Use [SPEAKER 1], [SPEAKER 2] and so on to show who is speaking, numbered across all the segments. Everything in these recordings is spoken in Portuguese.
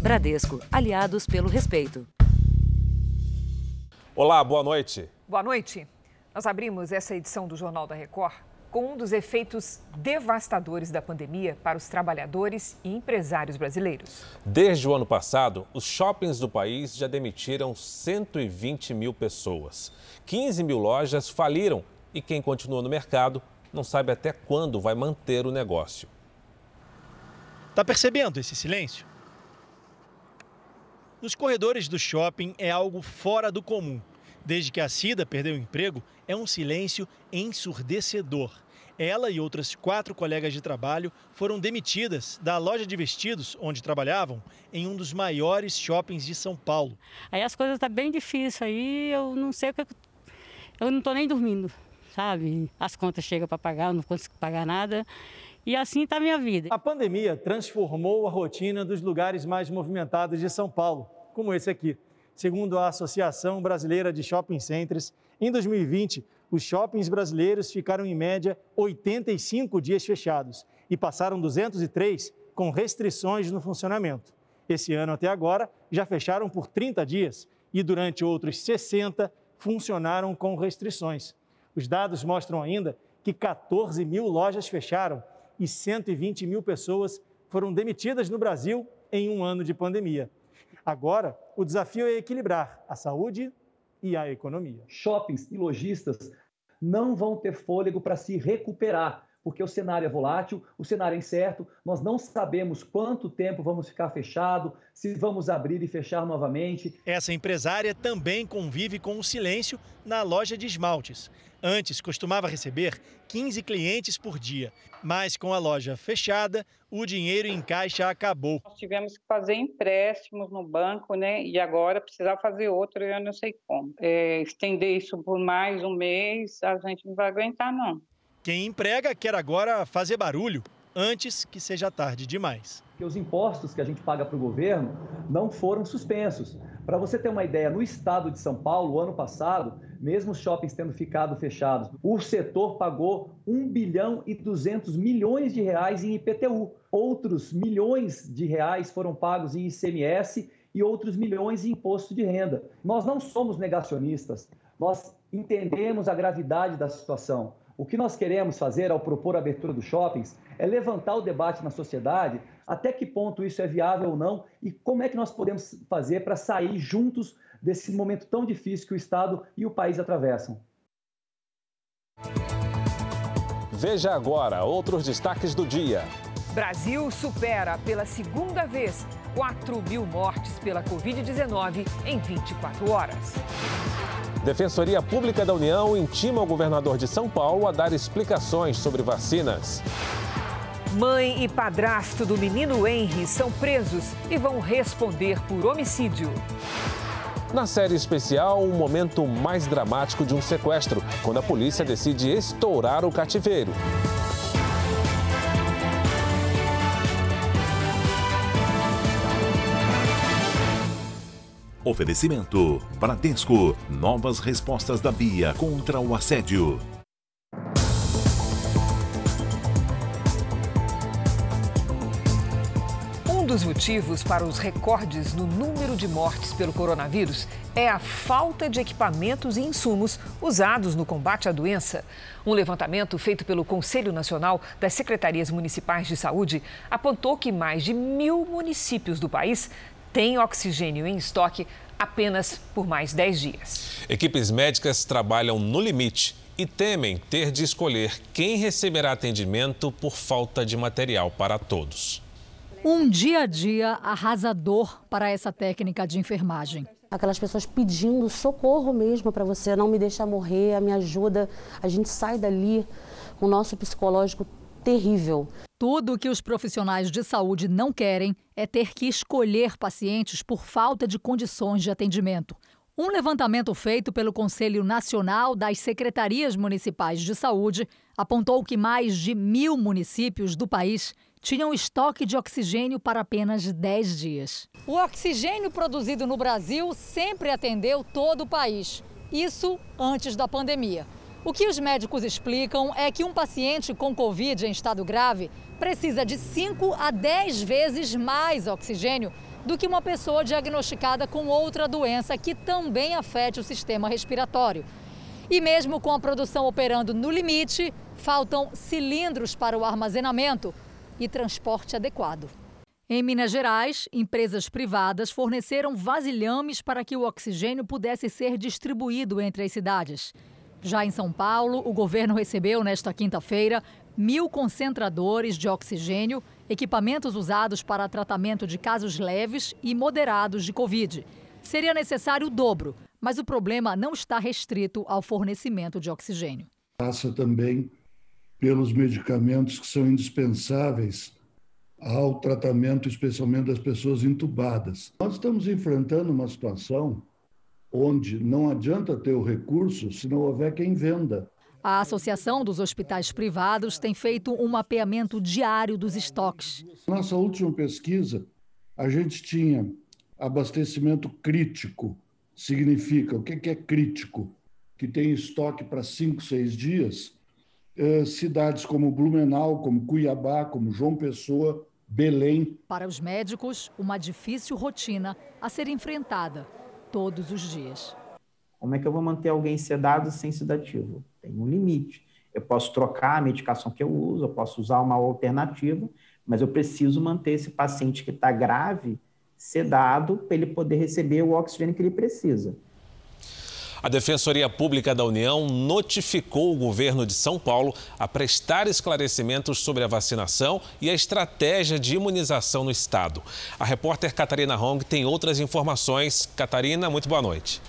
[SPEAKER 1] Bradesco, aliados pelo respeito.
[SPEAKER 2] Olá, boa noite.
[SPEAKER 3] Boa noite. Nós abrimos essa edição do Jornal da Record com um dos efeitos devastadores da pandemia para os trabalhadores e empresários brasileiros.
[SPEAKER 2] Desde o ano passado, os shoppings do país já demitiram 120 mil pessoas. 15 mil lojas faliram e quem continua no mercado não sabe até quando vai manter o negócio.
[SPEAKER 4] Tá percebendo esse silêncio? Nos corredores do shopping é algo fora do comum. Desde que a Cida perdeu o emprego, é um silêncio ensurdecedor. Ela e outras quatro colegas de trabalho foram demitidas da loja de vestidos onde trabalhavam em um dos maiores shoppings de São Paulo.
[SPEAKER 5] Aí as coisas estão tá bem difíceis aí, eu não sei o que. Eu não estou nem dormindo, sabe? As contas chegam para pagar, eu não consigo pagar nada. E assim está a minha vida.
[SPEAKER 4] A pandemia transformou a rotina dos lugares mais movimentados de São Paulo, como esse aqui. Segundo a Associação Brasileira de Shopping Centers, em 2020, os shoppings brasileiros ficaram em média 85 dias fechados e passaram 203 com restrições no funcionamento. Esse ano até agora já fecharam por 30 dias e durante outros 60 funcionaram com restrições. Os dados mostram ainda que 14 mil lojas fecharam e 120 mil pessoas foram demitidas no Brasil em um ano de pandemia. Agora, o desafio é equilibrar a saúde e a economia.
[SPEAKER 6] Shoppings e lojistas não vão ter fôlego para se recuperar, porque o cenário é volátil, o cenário é incerto, nós não sabemos quanto tempo vamos ficar fechado, se vamos abrir e fechar novamente.
[SPEAKER 4] Essa empresária também convive com o silêncio na loja de esmaltes. Antes costumava receber 15 clientes por dia, mas com a loja fechada, o dinheiro em caixa acabou.
[SPEAKER 7] Nós tivemos que fazer empréstimos no banco, né? E agora precisar fazer outro, eu não sei como. É, estender isso por mais um mês, a gente não vai aguentar, não.
[SPEAKER 4] Quem emprega quer agora fazer barulho antes que seja tarde demais.
[SPEAKER 6] Os impostos que a gente paga para o governo não foram suspensos. Para você ter uma ideia, no estado de São Paulo, ano passado, mesmo os shoppings tendo ficado fechados, o setor pagou 1 bilhão e 200 milhões de reais em IPTU. Outros milhões de reais foram pagos em ICMS e outros milhões em imposto de renda. Nós não somos negacionistas, nós entendemos a gravidade da situação. O que nós queremos fazer ao propor a abertura dos shoppings é levantar o debate na sociedade até que ponto isso é viável ou não e como é que nós podemos fazer para sair juntos desse momento tão difícil que o Estado e o país atravessam.
[SPEAKER 2] Veja agora outros destaques do dia.
[SPEAKER 3] Brasil supera pela segunda vez 4 mil mortes pela Covid-19 em 24 horas.
[SPEAKER 2] Defensoria Pública da União intima o governador de São Paulo a dar explicações sobre vacinas.
[SPEAKER 3] Mãe e padrasto do menino Henry são presos e vão responder por homicídio.
[SPEAKER 2] Na série especial, um momento mais dramático de um sequestro, quando a polícia decide estourar o cativeiro.
[SPEAKER 8] Oferecimento: Bradesco. Novas respostas da Bia contra o assédio.
[SPEAKER 3] Um dos motivos para os recordes no número de mortes pelo coronavírus é a falta de equipamentos e insumos usados no combate à doença. Um levantamento feito pelo Conselho Nacional das Secretarias Municipais de Saúde apontou que mais de mil municípios do país tem oxigênio em estoque apenas por mais 10 dias.
[SPEAKER 2] Equipes médicas trabalham no limite e temem ter de escolher quem receberá atendimento por falta de material para todos.
[SPEAKER 9] Um dia a dia arrasador para essa técnica de enfermagem.
[SPEAKER 10] Aquelas pessoas pedindo socorro mesmo para você, não me deixar morrer, me ajuda. A gente sai dali com o nosso psicológico terrível.
[SPEAKER 9] Tudo o que os profissionais de saúde não querem é ter que escolher pacientes por falta de condições de atendimento. Um levantamento feito pelo Conselho Nacional das Secretarias Municipais de Saúde apontou que mais de mil municípios do país tinham estoque de oxigênio para apenas 10 dias. O oxigênio produzido no Brasil sempre atendeu todo o país. Isso antes da pandemia. O que os médicos explicam é que um paciente com Covid em estado grave precisa de 5 a 10 vezes mais oxigênio do que uma pessoa diagnosticada com outra doença que também afete o sistema respiratório. E mesmo com a produção operando no limite, faltam cilindros para o armazenamento e transporte adequado. Em Minas Gerais, empresas privadas forneceram vasilhames para que o oxigênio pudesse ser distribuído entre as cidades. Já em São Paulo, o governo recebeu nesta quinta-feira mil concentradores de oxigênio, equipamentos usados para tratamento de casos leves e moderados de Covid. Seria necessário o dobro, mas o problema não está restrito ao fornecimento de oxigênio.
[SPEAKER 11] Passa também pelos medicamentos que são indispensáveis ao tratamento, especialmente das pessoas entubadas. Nós estamos enfrentando uma situação onde não adianta ter o recurso se não houver quem venda.
[SPEAKER 9] A Associação dos Hospitais Privados tem feito um mapeamento diário dos estoques.
[SPEAKER 11] Nossa última pesquisa, a gente tinha abastecimento crítico. Significa, o que é crítico? Que tem estoque para cinco, seis dias. Eh, cidades como Blumenau, como Cuiabá, como João Pessoa, Belém.
[SPEAKER 9] Para os médicos, uma difícil rotina a ser enfrentada todos os dias.
[SPEAKER 12] Como é que eu vou manter alguém sedado sem sedativo? Tem um limite. Eu posso trocar a medicação que eu uso, eu posso usar uma alternativa, mas eu preciso manter esse paciente que está grave sedado para ele poder receber o oxigênio que ele precisa.
[SPEAKER 2] A Defensoria Pública da União notificou o governo de São Paulo a prestar esclarecimentos sobre a vacinação e a estratégia de imunização no estado. A repórter Catarina Hong tem outras informações. Catarina, muito boa noite.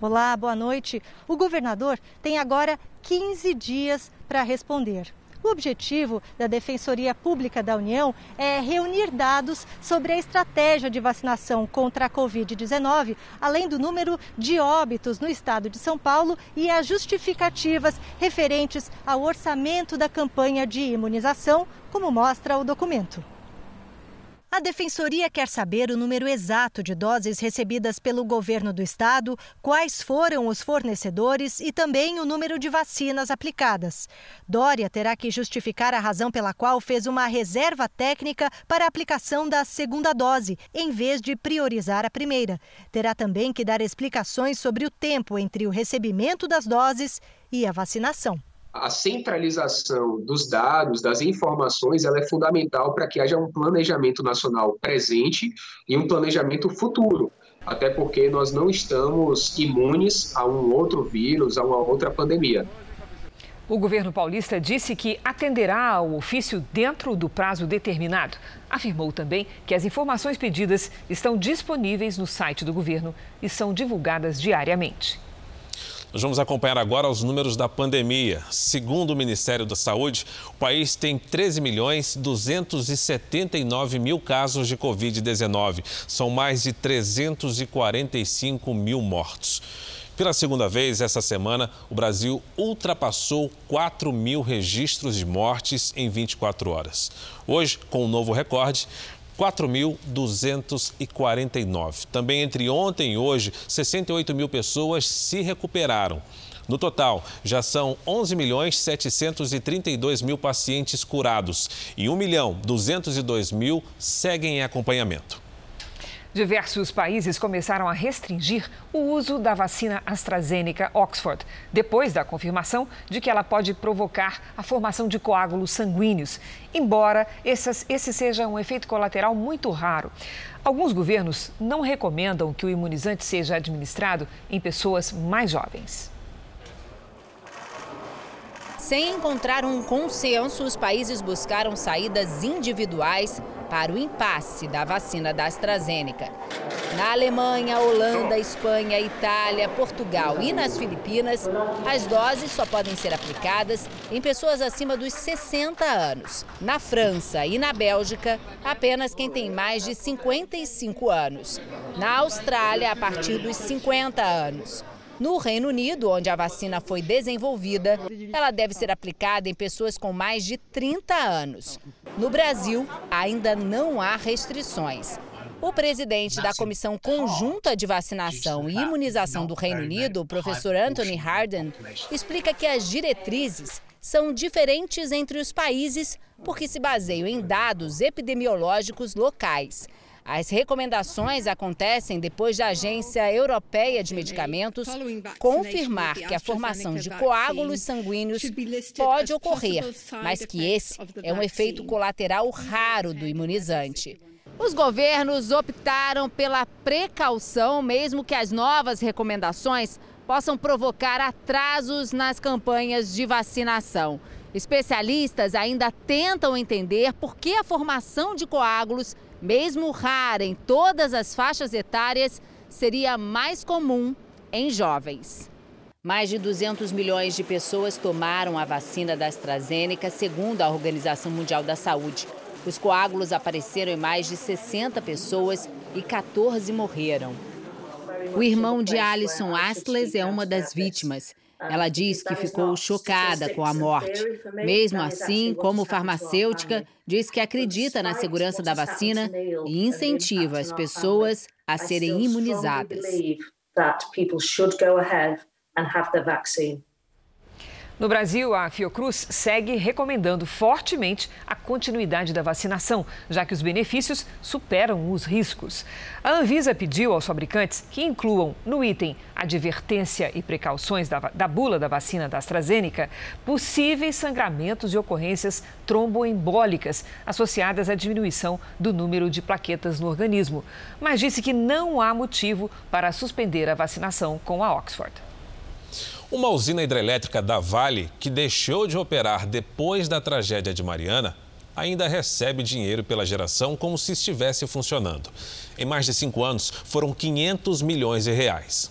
[SPEAKER 13] Olá, boa noite. O governador tem agora 15 dias para responder. O objetivo da Defensoria Pública da União é reunir dados sobre a estratégia de vacinação contra a Covid-19, além do número de óbitos no estado de São Paulo e as justificativas referentes ao orçamento da campanha de imunização, como mostra o documento. A Defensoria quer saber o número exato de doses recebidas pelo governo do estado, quais foram os fornecedores e também o número de vacinas aplicadas. Dória terá que justificar a razão pela qual fez uma reserva técnica para a aplicação da segunda dose, em vez de priorizar a primeira. Terá também que dar explicações sobre o tempo entre o recebimento das doses e a vacinação
[SPEAKER 14] a centralização dos dados, das informações, ela é fundamental para que haja um planejamento nacional presente e um planejamento futuro. Até porque nós não estamos imunes a um outro vírus, a uma outra pandemia.
[SPEAKER 3] O governo paulista disse que atenderá ao ofício dentro do prazo determinado. Afirmou também que as informações pedidas estão disponíveis no site do governo e são divulgadas diariamente.
[SPEAKER 2] Nós vamos acompanhar agora os números da pandemia. Segundo o Ministério da Saúde, o país tem 13 milhões 279 mil casos de Covid-19. São mais de 345 mil mortos. Pela segunda vez essa semana, o Brasil ultrapassou 4 mil registros de mortes em 24 horas. Hoje, com um novo recorde, 4.249. Também entre ontem e hoje, 68 mil pessoas se recuperaram. No total, já são 11 milhões 732 mil pacientes curados e 1 milhão 202 mil seguem em acompanhamento.
[SPEAKER 3] Diversos países começaram a restringir o uso da vacina AstraZeneca Oxford, depois da confirmação de que ela pode provocar a formação de coágulos sanguíneos, embora esse seja um efeito colateral muito raro. Alguns governos não recomendam que o imunizante seja administrado em pessoas mais jovens.
[SPEAKER 15] Sem encontrar um consenso, os países buscaram saídas individuais para o impasse da vacina da AstraZeneca. Na Alemanha, Holanda, Espanha, Itália, Portugal e nas Filipinas, as doses só podem ser aplicadas em pessoas acima dos 60 anos. Na França e na Bélgica, apenas quem tem mais de 55 anos. Na Austrália, a partir dos 50 anos. No Reino Unido, onde a vacina foi desenvolvida, ela deve ser aplicada em pessoas com mais de 30 anos. No Brasil, ainda não há restrições. O presidente da Comissão Conjunta de Vacinação e Imunização do Reino Unido, o professor Anthony Harden, explica que as diretrizes são diferentes entre os países porque se baseiam em dados epidemiológicos locais. As recomendações acontecem depois da Agência Europeia de Medicamentos confirmar que a formação de coágulos sanguíneos pode ocorrer, mas que esse é um efeito colateral raro do imunizante. Os governos optaram pela precaução, mesmo que as novas recomendações possam provocar atrasos nas campanhas de vacinação. Especialistas ainda tentam entender por que a formação de coágulos mesmo rara em todas as faixas etárias, seria mais comum em jovens. Mais de 200 milhões de pessoas tomaram a vacina da AstraZeneca, segundo a Organização Mundial da Saúde. Os coágulos apareceram em mais de 60 pessoas e 14 morreram. O irmão de Alison Astles é uma das vítimas. Ela diz que ficou chocada com a morte. Mesmo assim, como farmacêutica, diz que acredita na segurança da vacina e incentiva as pessoas a serem imunizadas.
[SPEAKER 3] No Brasil, a Fiocruz segue recomendando fortemente a continuidade da vacinação, já que os benefícios superam os riscos. A Anvisa pediu aos fabricantes que incluam no item advertência e precauções da, da bula da vacina da AstraZeneca possíveis sangramentos e ocorrências tromboembólicas associadas à diminuição do número de plaquetas no organismo, mas disse que não há motivo para suspender a vacinação com a Oxford.
[SPEAKER 2] Uma usina hidrelétrica da Vale, que deixou de operar depois da tragédia de Mariana, ainda recebe dinheiro pela geração como se estivesse funcionando. Em mais de cinco anos, foram 500 milhões de reais.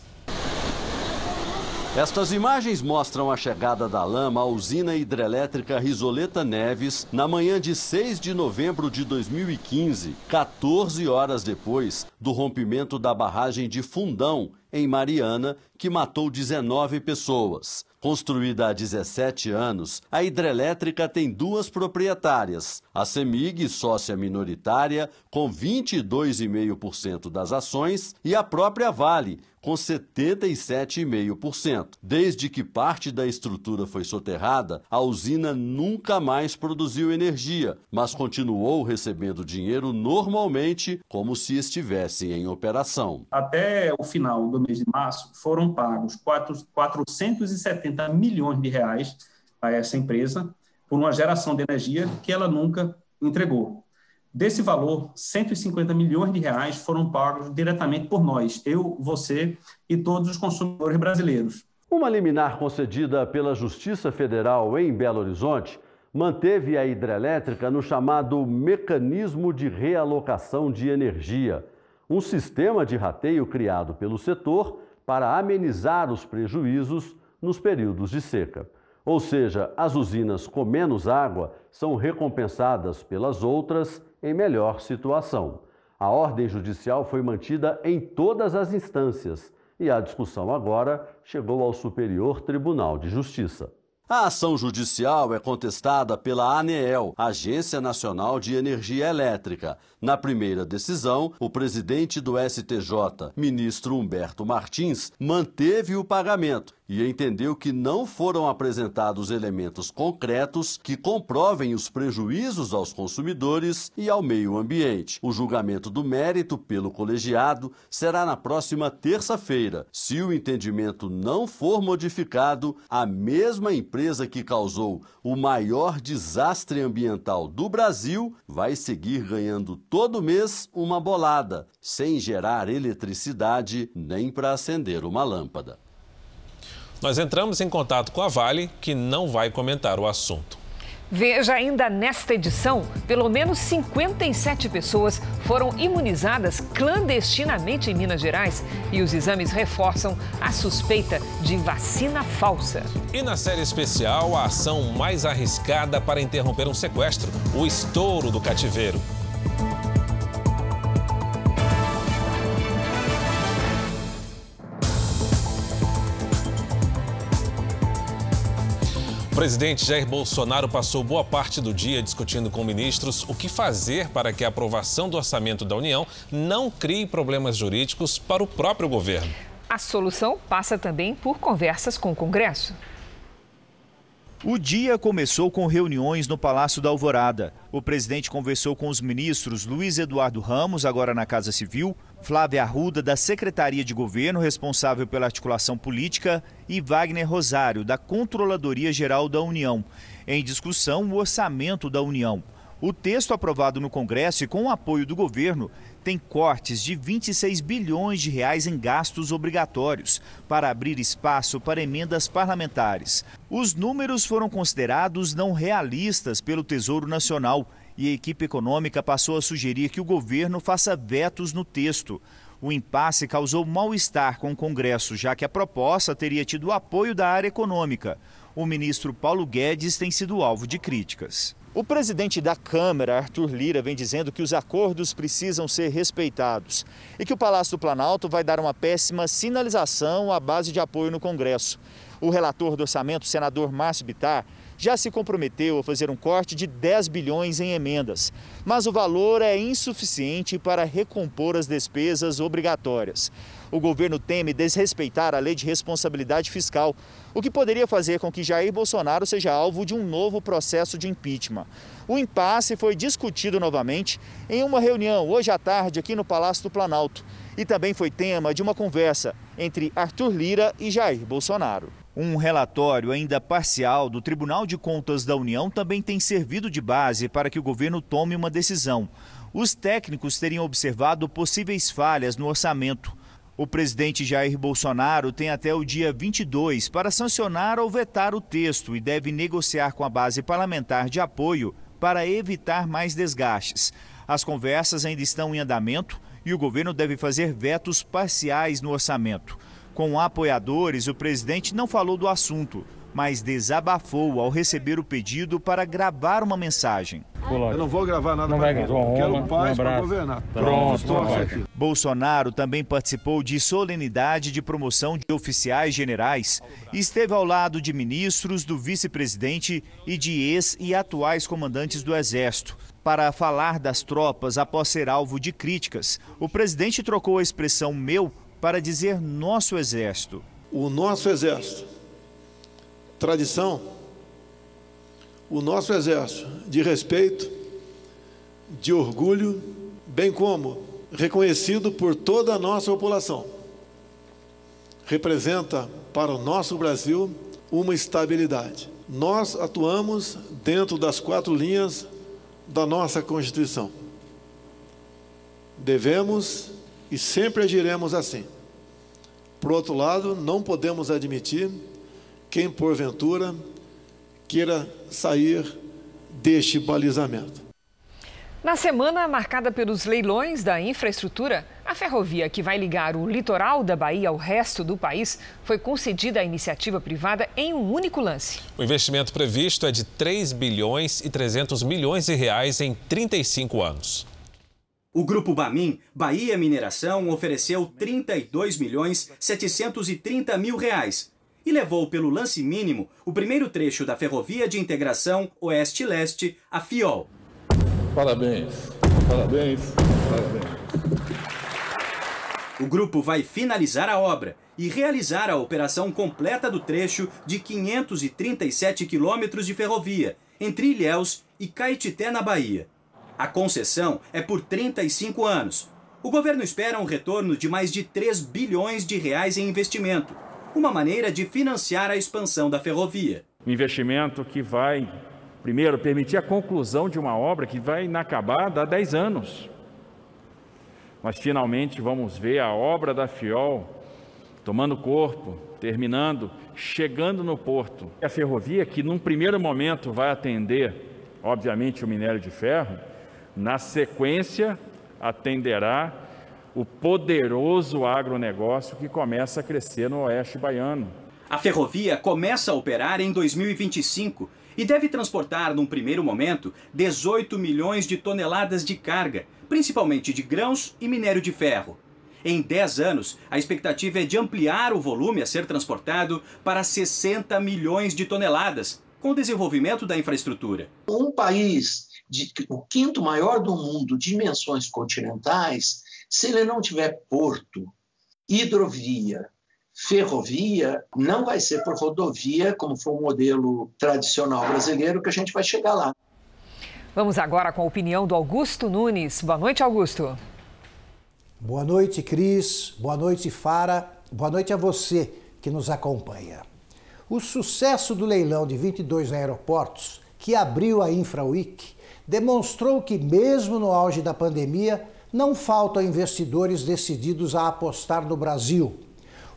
[SPEAKER 16] Estas imagens mostram a chegada da lama à usina hidrelétrica Risoleta Neves na manhã de 6 de novembro de 2015, 14 horas depois do rompimento da barragem de Fundão, em Mariana, que matou 19 pessoas. Construída há 17 anos, a hidrelétrica tem duas proprietárias: a CEMIG, sócia minoritária, com 22,5% das ações, e a própria Vale, com 77,5%. Desde que parte da estrutura foi soterrada, a usina nunca mais produziu energia, mas continuou recebendo dinheiro normalmente, como se estivesse em operação.
[SPEAKER 17] Até o final do mês de março, foram pagos 470 milhões de reais a essa empresa por uma geração de energia que ela nunca entregou. Desse valor, 150 milhões de reais foram pagos diretamente por nós, eu, você e todos os consumidores brasileiros.
[SPEAKER 16] Uma liminar concedida pela Justiça Federal em Belo Horizonte manteve a hidrelétrica no chamado Mecanismo de Realocação de Energia, um sistema de rateio criado pelo setor para amenizar os prejuízos nos períodos de seca. Ou seja, as usinas com menos água são recompensadas pelas outras em melhor situação. A ordem judicial foi mantida em todas as instâncias e a discussão agora chegou ao Superior Tribunal de Justiça. A ação judicial é contestada pela ANEEL, Agência Nacional de Energia Elétrica. Na primeira decisão, o presidente do STJ, ministro Humberto Martins, manteve o pagamento e entendeu que não foram apresentados elementos concretos que comprovem os prejuízos aos consumidores e ao meio ambiente. O julgamento do mérito pelo colegiado será na próxima terça-feira. Se o entendimento não for modificado, a mesma empresa que causou o maior desastre ambiental do Brasil vai seguir ganhando todo mês uma bolada, sem gerar eletricidade nem para acender uma lâmpada.
[SPEAKER 2] Nós entramos em contato com a Vale, que não vai comentar o assunto.
[SPEAKER 3] Veja ainda nesta edição: pelo menos 57 pessoas foram imunizadas clandestinamente em Minas Gerais e os exames reforçam a suspeita de vacina falsa.
[SPEAKER 2] E na série especial, a ação mais arriscada para interromper um sequestro: o estouro do cativeiro. Presidente Jair Bolsonaro passou boa parte do dia discutindo com ministros o que fazer para que a aprovação do orçamento da União não crie problemas jurídicos para o próprio governo.
[SPEAKER 3] A solução passa também por conversas com o Congresso.
[SPEAKER 18] O dia começou com reuniões no Palácio da Alvorada. O presidente conversou com os ministros Luiz Eduardo Ramos, agora na Casa Civil, Flávia Arruda, da Secretaria de Governo, responsável pela articulação política, e Wagner Rosário, da Controladoria Geral da União. Em discussão, o orçamento da União. O texto aprovado no Congresso e com o apoio do governo tem cortes de 26 bilhões de reais em gastos obrigatórios para abrir espaço para emendas parlamentares. Os números foram considerados não realistas pelo Tesouro Nacional e a equipe econômica passou a sugerir que o governo faça vetos no texto. O impasse causou mal-estar com o Congresso, já que a proposta teria tido apoio da área econômica. O ministro Paulo Guedes tem sido alvo de críticas. O presidente da Câmara, Arthur Lira, vem dizendo que os acordos precisam ser respeitados e que o Palácio do Planalto vai dar uma péssima sinalização à base de apoio no Congresso. O relator do orçamento, senador Márcio Bitar, já se comprometeu a fazer um corte de 10 bilhões em emendas, mas o valor é insuficiente para recompor as despesas obrigatórias. O governo teme desrespeitar a lei de responsabilidade fiscal, o que poderia fazer com que Jair Bolsonaro seja alvo de um novo processo de impeachment. O impasse foi discutido novamente em uma reunião hoje à tarde aqui no Palácio do Planalto e também foi tema de uma conversa entre Arthur Lira e Jair Bolsonaro. Um relatório ainda parcial do Tribunal de Contas da União também tem servido de base para que o governo tome uma decisão. Os técnicos teriam observado possíveis falhas no orçamento. O presidente Jair Bolsonaro tem até o dia 22 para sancionar ou vetar o texto e deve negociar com a base parlamentar de apoio para evitar mais desgastes. As conversas ainda estão em andamento e o governo deve fazer vetos parciais no orçamento. Com apoiadores, o presidente não falou do assunto, mas desabafou ao receber o pedido para gravar uma mensagem.
[SPEAKER 19] Eu não vou gravar nada para quero paz um para governar.
[SPEAKER 18] Pronto, Pronto Bolsonaro também participou de solenidade de promoção de oficiais generais e esteve ao lado de ministros, do vice-presidente e de ex e atuais comandantes do Exército. Para falar das tropas após ser alvo de críticas, o presidente trocou a expressão meu para dizer nosso exército.
[SPEAKER 19] O nosso exército, tradição, o nosso exército de respeito, de orgulho, bem como reconhecido por toda a nossa população. Representa para o nosso Brasil uma estabilidade. Nós atuamos dentro das quatro linhas da nossa Constituição. Devemos e sempre agiremos assim. Por outro lado, não podemos admitir quem, porventura, queira sair deste balizamento.
[SPEAKER 3] Na semana marcada pelos leilões da infraestrutura, a ferrovia que vai ligar o litoral da Bahia ao resto do país foi concedida à iniciativa privada em um único lance.
[SPEAKER 2] O investimento previsto é de 3 bilhões e 300 milhões de reais em 35 anos.
[SPEAKER 20] O grupo Bamin, Bahia Mineração, ofereceu 32 milhões 730 mil reais e levou pelo lance mínimo o primeiro trecho da Ferrovia de Integração Oeste-Leste, a FIOL.
[SPEAKER 19] Parabéns, parabéns, parabéns.
[SPEAKER 20] O grupo vai finalizar a obra e realizar a operação completa do trecho de 537 quilômetros de ferrovia entre Ilhéus e Caetité, na Bahia. A concessão é por 35 anos. O governo espera um retorno de mais de 3 bilhões de reais em investimento, uma maneira de financiar a expansão da ferrovia.
[SPEAKER 21] Um investimento que vai, primeiro, permitir a conclusão de uma obra que vai inacabada há 10 anos. Mas finalmente vamos ver a obra da FIOL tomando corpo, terminando, chegando no porto. A ferrovia, que num primeiro momento vai atender, obviamente, o minério de ferro, na sequência, atenderá o poderoso agronegócio que começa a crescer no oeste baiano.
[SPEAKER 20] A ferrovia começa a operar em 2025 e deve transportar, num primeiro momento, 18 milhões de toneladas de carga, principalmente de grãos e minério de ferro. Em 10 anos, a expectativa é de ampliar o volume a ser transportado para 60 milhões de toneladas, com o desenvolvimento da infraestrutura.
[SPEAKER 22] Um país, de, o quinto maior do mundo, dimensões continentais, se ele não tiver porto, hidrovia, ferrovia, não vai ser por rodovia, como foi o modelo tradicional brasileiro, que a gente vai chegar lá.
[SPEAKER 3] Vamos agora com a opinião do Augusto Nunes. Boa noite, Augusto.
[SPEAKER 23] Boa noite, Cris. Boa noite, Fara. Boa noite a você que nos acompanha. O sucesso do leilão de 22 aeroportos, que abriu a InfraWeek, demonstrou que, mesmo no auge da pandemia, não faltam investidores decididos a apostar no Brasil.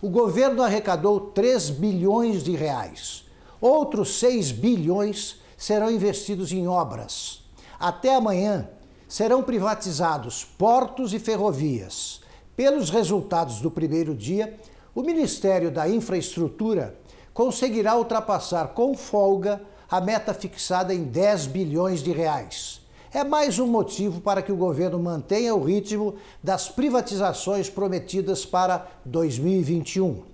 [SPEAKER 23] O governo arrecadou 3 bilhões de reais. Outros 6 bilhões serão investidos em obras. Até amanhã serão privatizados portos e ferrovias. Pelos resultados do primeiro dia, o Ministério da Infraestrutura conseguirá ultrapassar com folga a meta fixada em 10 bilhões de reais. É mais um motivo para que o governo mantenha o ritmo das privatizações prometidas para 2021.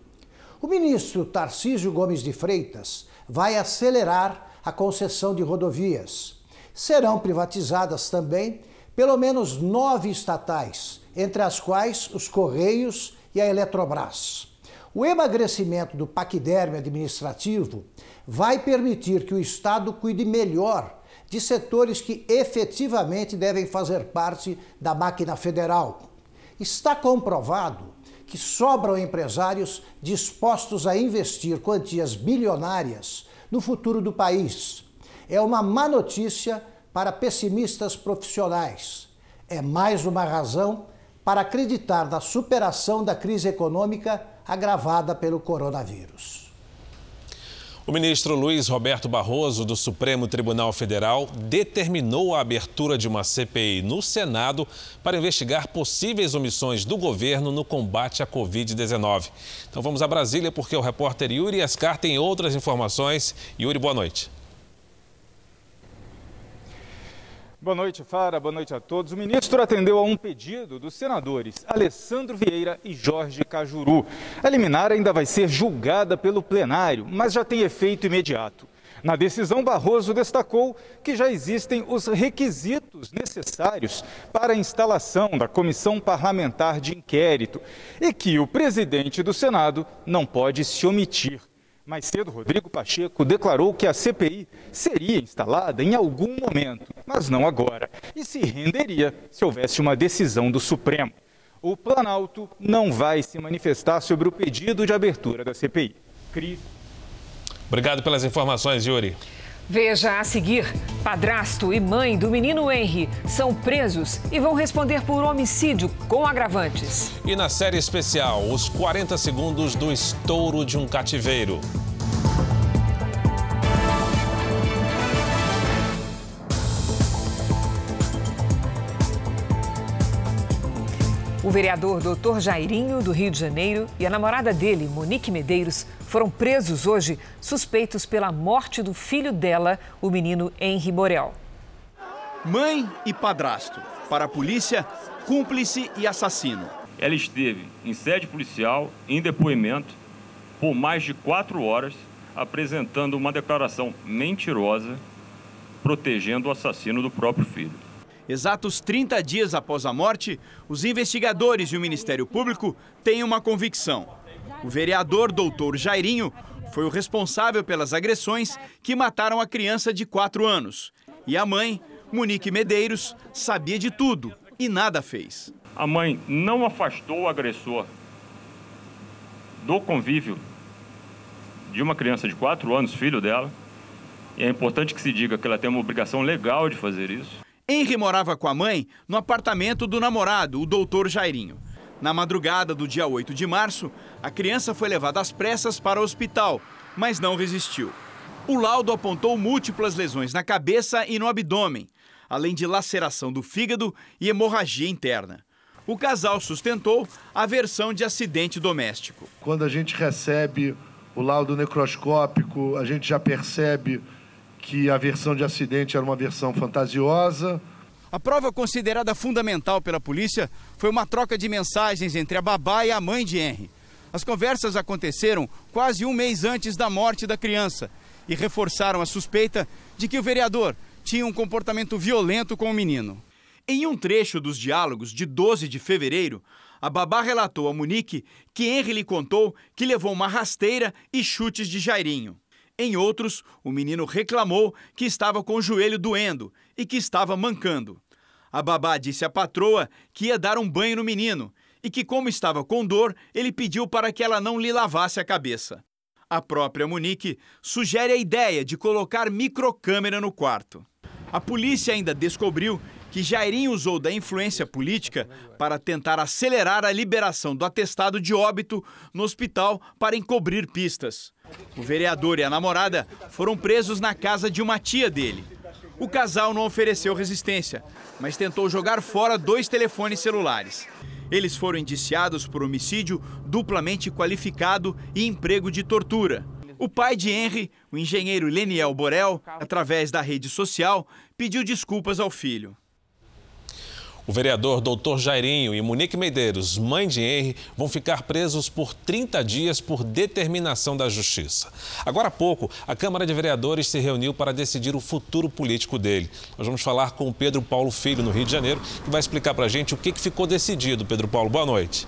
[SPEAKER 23] O ministro Tarcísio Gomes de Freitas vai acelerar a concessão de rodovias. Serão privatizadas também pelo menos nove estatais, entre as quais os Correios e a Eletrobras. O emagrecimento do paquiderme administrativo vai permitir que o Estado cuide melhor de setores que efetivamente devem fazer parte da máquina federal. Está comprovado que sobram empresários dispostos a investir quantias bilionárias no futuro do país. É uma má notícia para pessimistas profissionais. É mais uma razão para acreditar na superação da crise econômica agravada pelo coronavírus.
[SPEAKER 2] O ministro Luiz Roberto Barroso, do Supremo Tribunal Federal, determinou a abertura de uma CPI no Senado para investigar possíveis omissões do governo no combate à Covid-19. Então vamos a Brasília, porque o repórter Yuri Ascar tem outras informações. Yuri, boa noite.
[SPEAKER 24] Boa noite, Fara. Boa noite a todos. O ministro atendeu a um pedido dos senadores Alessandro Vieira e Jorge Cajuru. A liminar ainda vai ser julgada pelo plenário, mas já tem efeito imediato. Na decisão, Barroso destacou que já existem os requisitos necessários para a instalação da comissão parlamentar de inquérito e que o presidente do Senado não pode se omitir. Mais cedo, Rodrigo Pacheco declarou que a CPI seria instalada em algum momento, mas não agora, e se renderia se houvesse uma decisão do Supremo. O Planalto não vai se manifestar sobre o pedido de abertura da CPI. Cris.
[SPEAKER 2] Obrigado pelas informações, Yuri.
[SPEAKER 3] Veja a seguir: padrasto e mãe do menino Henry são presos e vão responder por homicídio com agravantes.
[SPEAKER 2] E na série especial, os 40 segundos do estouro de um cativeiro.
[SPEAKER 3] O vereador Dr. Jairinho, do Rio de Janeiro, e a namorada dele, Monique Medeiros, foram presos hoje suspeitos pela morte do filho dela, o menino Henri Borel.
[SPEAKER 25] Mãe e padrasto. Para a polícia, cúmplice e assassino.
[SPEAKER 26] Ela esteve em sede policial, em depoimento, por mais de quatro horas, apresentando uma declaração mentirosa, protegendo o assassino do próprio filho.
[SPEAKER 25] Exatos 30 dias após a morte, os investigadores e o Ministério Público têm uma convicção. O vereador doutor Jairinho foi o responsável pelas agressões que mataram a criança de 4 anos. E a mãe, Monique Medeiros, sabia de tudo e nada fez.
[SPEAKER 26] A mãe não afastou o agressor do convívio de uma criança de 4 anos, filho dela. E é importante que se diga que ela tem uma obrigação legal de fazer isso.
[SPEAKER 25] Henry morava com a mãe no apartamento do namorado, o doutor Jairinho. Na madrugada do dia 8 de março, a criança foi levada às pressas para o hospital, mas não resistiu. O laudo apontou múltiplas lesões na cabeça e no abdômen, além de laceração do fígado e hemorragia interna. O casal sustentou a versão de acidente doméstico.
[SPEAKER 11] Quando a gente recebe o laudo necroscópico, a gente já percebe que a versão de acidente era uma versão fantasiosa.
[SPEAKER 25] A prova considerada fundamental pela polícia foi uma troca de mensagens entre a babá e a mãe de Henry. As conversas aconteceram quase um mês antes da morte da criança e reforçaram a suspeita de que o vereador tinha um comportamento violento com o menino. Em um trecho dos diálogos de 12 de fevereiro, a babá relatou a Monique que Henry lhe contou que levou uma rasteira e chutes de Jairinho. Em outros, o menino reclamou que estava com o joelho doendo e que estava mancando. A babá disse à patroa que ia dar um banho no menino e que, como estava com dor, ele pediu para que ela não lhe lavasse a cabeça. A própria Monique sugere a ideia de colocar microcâmera no quarto. A polícia ainda descobriu que Jairinho usou da influência política para tentar acelerar a liberação do atestado de óbito no hospital para encobrir pistas. O vereador e a namorada foram presos na casa de uma tia dele. O casal não ofereceu resistência, mas tentou jogar fora dois telefones celulares. Eles foram indiciados por homicídio duplamente qualificado e emprego de tortura. O pai de Henry, o engenheiro Leniel Borel, através da rede social, pediu desculpas ao filho.
[SPEAKER 2] O vereador Dr. Jairinho e Monique Medeiros, mãe de Henry, vão ficar presos por 30 dias por determinação da Justiça. Agora há pouco, a Câmara de Vereadores se reuniu para decidir o futuro político dele. Nós vamos falar com o Pedro Paulo Filho, no Rio de Janeiro, que vai explicar para a gente o que ficou decidido. Pedro Paulo, boa noite.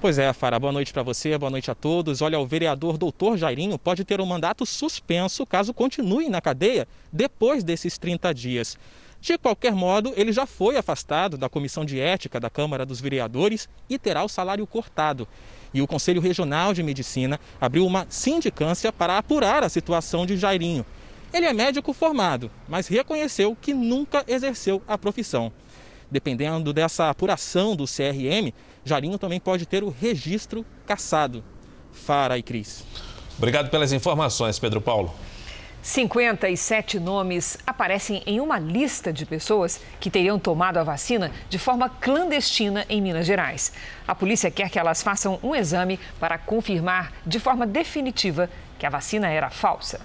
[SPEAKER 27] Pois é, Fara, boa noite para você, boa noite a todos. Olha, o vereador doutor Jairinho pode ter um mandato suspenso caso continue na cadeia depois desses 30 dias. De qualquer modo, ele já foi afastado da Comissão de Ética da Câmara dos Vereadores e terá o salário cortado. E o Conselho Regional de Medicina abriu uma sindicância para apurar a situação de Jairinho. Ele é médico formado, mas reconheceu que nunca exerceu a profissão. Dependendo dessa apuração do CRM, Jairinho também pode ter o registro cassado. Fara e Cris.
[SPEAKER 2] Obrigado pelas informações, Pedro Paulo.
[SPEAKER 3] 57 nomes aparecem em uma lista de pessoas que teriam tomado a vacina de forma clandestina em Minas Gerais. A polícia quer que elas façam um exame para confirmar de forma definitiva que a vacina era falsa.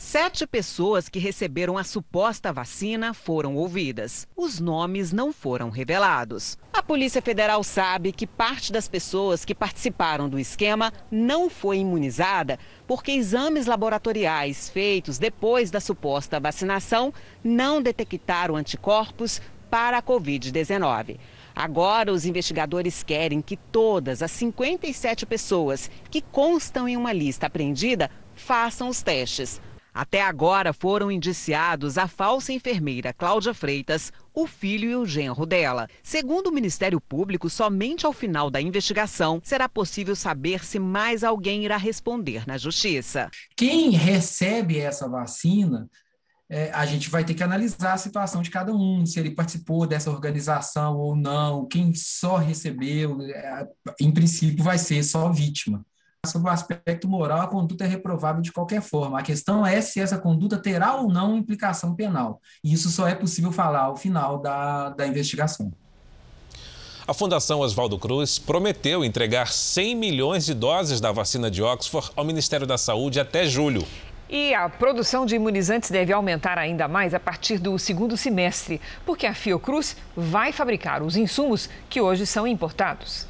[SPEAKER 28] Sete pessoas que receberam a suposta vacina foram ouvidas. Os nomes não foram revelados. A Polícia Federal sabe que parte das pessoas que participaram do esquema não foi imunizada porque exames laboratoriais feitos depois da suposta vacinação não detectaram anticorpos para a Covid-19. Agora, os investigadores querem que todas as 57 pessoas que constam em uma lista apreendida façam os testes. Até agora foram indiciados a falsa enfermeira Cláudia Freitas, o filho e o genro dela. Segundo o Ministério Público, somente ao final da investigação será possível saber se mais alguém irá responder na Justiça.
[SPEAKER 29] Quem recebe essa vacina é, a gente vai ter que analisar a situação de cada um, se ele participou dessa organização ou não, quem só recebeu, é, em princípio vai ser só vítima sobre o aspecto moral, a conduta é reprovável de qualquer forma. A questão é se essa conduta terá ou não implicação penal. E isso só é possível falar ao final da, da investigação.
[SPEAKER 2] A Fundação Oswaldo Cruz prometeu entregar 100 milhões de doses da vacina de Oxford ao Ministério da Saúde até julho.
[SPEAKER 3] E a produção de imunizantes deve aumentar ainda mais a partir do segundo semestre, porque a Fiocruz vai fabricar os insumos que hoje são importados.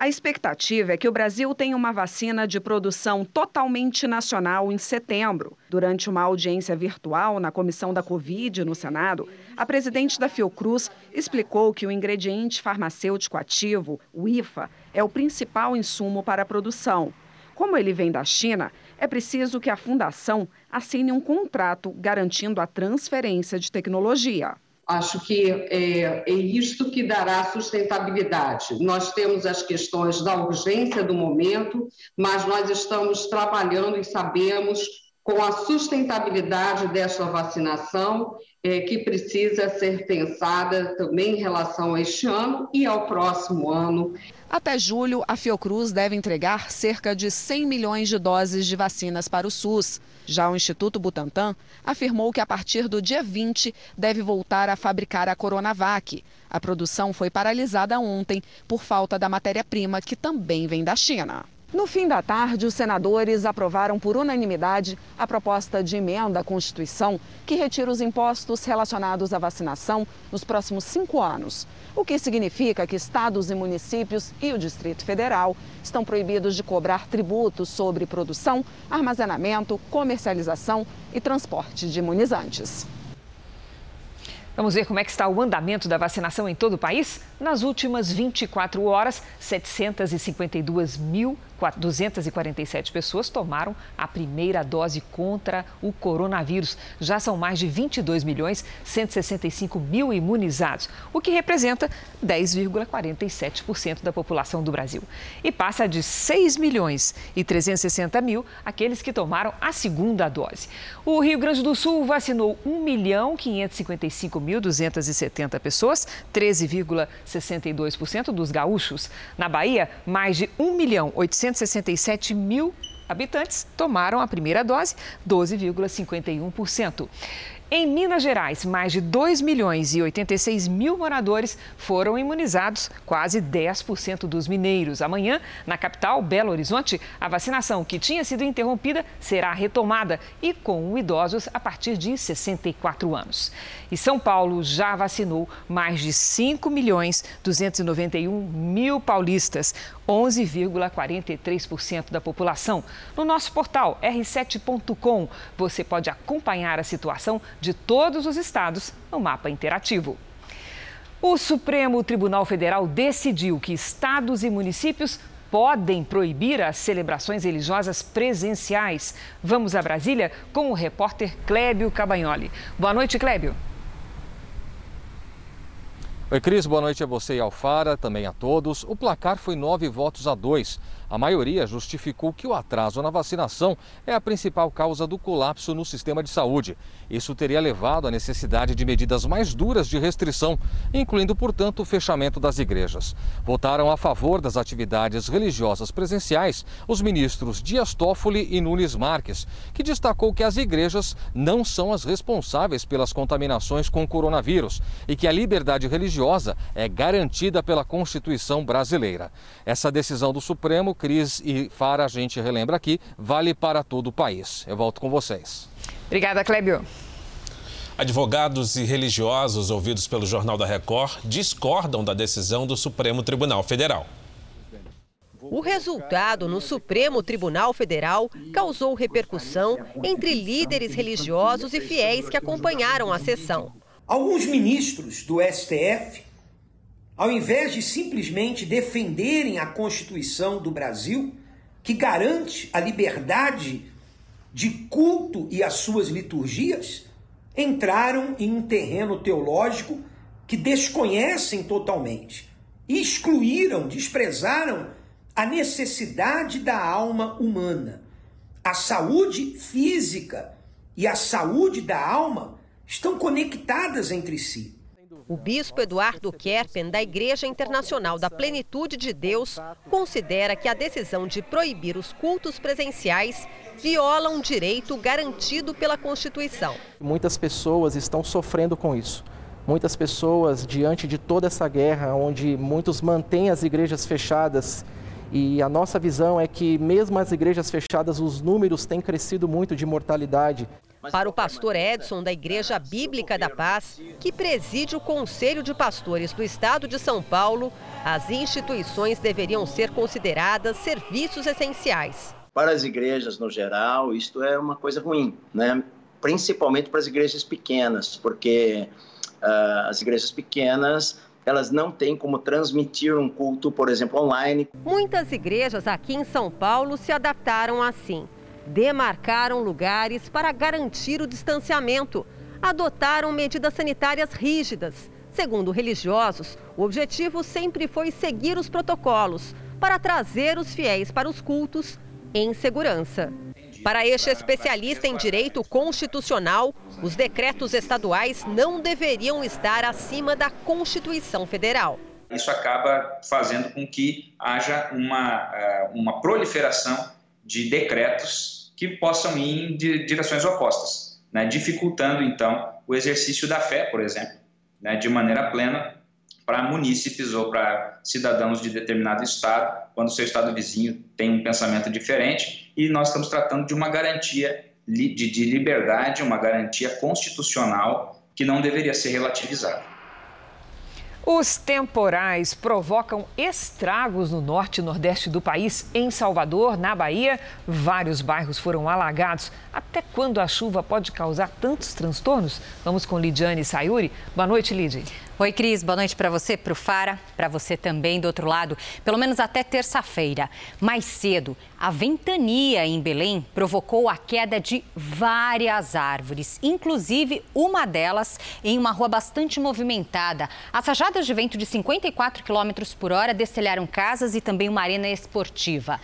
[SPEAKER 30] A expectativa é que o Brasil tenha uma vacina de produção totalmente nacional em setembro. Durante uma audiência virtual na comissão da Covid no Senado, a presidente da Fiocruz explicou que o ingrediente farmacêutico ativo, o IFA, é o principal insumo para a produção. Como ele vem da China, é preciso que a fundação assine um contrato garantindo a transferência de tecnologia.
[SPEAKER 31] Acho que é, é isto que dará sustentabilidade. Nós temos as questões da urgência do momento, mas nós estamos trabalhando e sabemos com a sustentabilidade desta vacinação, é, que precisa ser pensada também em relação a este ano e ao próximo ano.
[SPEAKER 30] Até julho, a Fiocruz deve entregar cerca de 100 milhões de doses de vacinas para o SUS. Já o Instituto Butantan afirmou que a partir do dia 20 deve voltar a fabricar a Coronavac. A produção foi paralisada ontem por falta da matéria-prima, que também vem da China. No fim da tarde, os senadores aprovaram por unanimidade a proposta de emenda à Constituição que retira os impostos relacionados à vacinação nos próximos cinco anos. O que significa que estados e municípios e o Distrito Federal estão proibidos de cobrar tributos sobre produção, armazenamento, comercialização e transporte de imunizantes.
[SPEAKER 3] Vamos ver como é que está o andamento da vacinação em todo o país? Nas últimas 24 horas, 752 mil 247 pessoas tomaram a primeira dose contra o coronavírus. Já são mais de 22 milhões 165 mil imunizados, o que representa 10,47% da população do Brasil. E passa de 6 milhões e 360 mil aqueles que tomaram a segunda dose. O Rio Grande do Sul vacinou 1 milhão 555 mil 270 pessoas, 13,62% dos gaúchos. Na Bahia, mais de 1 milhão 800 167 mil habitantes tomaram a primeira dose, 12,51%. Em Minas Gerais, mais de 2 milhões e 86 mil moradores foram imunizados, quase 10% dos mineiros. Amanhã, na capital, Belo Horizonte, a vacinação que tinha sido interrompida será retomada e com idosos a partir de 64 anos. E São Paulo já vacinou mais de 5 milhões 291 mil paulistas, 11,43% da população. No nosso portal r7.com, você pode acompanhar a situação de todos os estados no mapa interativo. O Supremo Tribunal Federal decidiu que estados e municípios podem proibir as celebrações religiosas presenciais. Vamos a Brasília com o repórter Clébio Cabagnoli. Boa noite, Clébio.
[SPEAKER 32] Oi, Cris, boa noite a você e ao Fara, também a todos. O placar foi nove votos a dois. A maioria justificou que o atraso na vacinação é a principal causa do colapso no sistema de saúde. Isso teria levado à necessidade de medidas mais duras de restrição, incluindo, portanto, o fechamento das igrejas. Votaram a favor das atividades religiosas presenciais os ministros Dias Toffoli e Nunes Marques, que destacou que as igrejas não são as responsáveis pelas contaminações com coronavírus e que a liberdade religiosa é garantida pela Constituição brasileira. Essa decisão do Supremo Cris e Fara, a gente relembra aqui, vale para todo o país. Eu volto com vocês.
[SPEAKER 3] Obrigada, Clébio.
[SPEAKER 2] Advogados e religiosos ouvidos pelo Jornal da Record discordam da decisão do Supremo Tribunal Federal.
[SPEAKER 33] O resultado no Supremo Tribunal Federal causou repercussão entre líderes religiosos e fiéis que acompanharam a sessão.
[SPEAKER 34] Alguns ministros do STF ao invés de simplesmente defenderem a Constituição do Brasil, que garante a liberdade de culto e as suas liturgias, entraram em um terreno teológico que desconhecem totalmente. Excluíram, desprezaram a necessidade da alma humana. A saúde física e a saúde da alma estão conectadas entre si.
[SPEAKER 33] O bispo Eduardo Kerpen, da Igreja Internacional da Plenitude de Deus, considera que a decisão de proibir os cultos presenciais viola um direito garantido pela Constituição.
[SPEAKER 35] Muitas pessoas estão sofrendo com isso. Muitas pessoas, diante de toda essa guerra, onde muitos mantêm as igrejas fechadas, e a nossa visão é que, mesmo as igrejas fechadas, os números têm crescido muito de mortalidade.
[SPEAKER 33] Para o pastor Edson, da Igreja Bíblica da Paz, que preside o Conselho de Pastores do Estado de São Paulo, as instituições deveriam ser consideradas serviços essenciais.
[SPEAKER 36] Para as igrejas no geral, isto é uma coisa ruim, né? principalmente para as igrejas pequenas, porque uh, as igrejas pequenas elas não têm como transmitir um culto, por exemplo, online.
[SPEAKER 33] Muitas igrejas aqui em São Paulo se adaptaram assim demarcaram lugares para garantir o distanciamento, adotaram medidas sanitárias rígidas. Segundo religiosos, o objetivo sempre foi seguir os protocolos para trazer os fiéis para os cultos em segurança. Para este especialista em direito constitucional, os decretos estaduais não deveriam estar acima da Constituição Federal.
[SPEAKER 37] Isso acaba fazendo com que haja uma, eh, uma proliferação de decretos que possam ir em direções opostas, né? dificultando então o exercício da fé, por exemplo, né? de maneira plena para munícipes ou para cidadãos de determinado estado, quando seu estado vizinho tem um pensamento diferente, e nós estamos tratando de uma garantia de liberdade, uma garantia constitucional que não deveria ser relativizada.
[SPEAKER 3] Os temporais provocam estragos no norte e nordeste do país. Em Salvador, na Bahia, vários bairros foram alagados. Até quando a chuva pode causar tantos transtornos? Vamos com Lidiane Sayuri. Boa noite, Lidiane.
[SPEAKER 38] Oi, Cris. Boa noite para você, para o Fara, para você também do outro lado, pelo menos até terça-feira. Mais cedo, a ventania em Belém provocou a queda de várias árvores, inclusive uma delas em uma rua bastante movimentada. As rajadas de vento de 54 km por hora destelharam casas e também uma arena esportiva.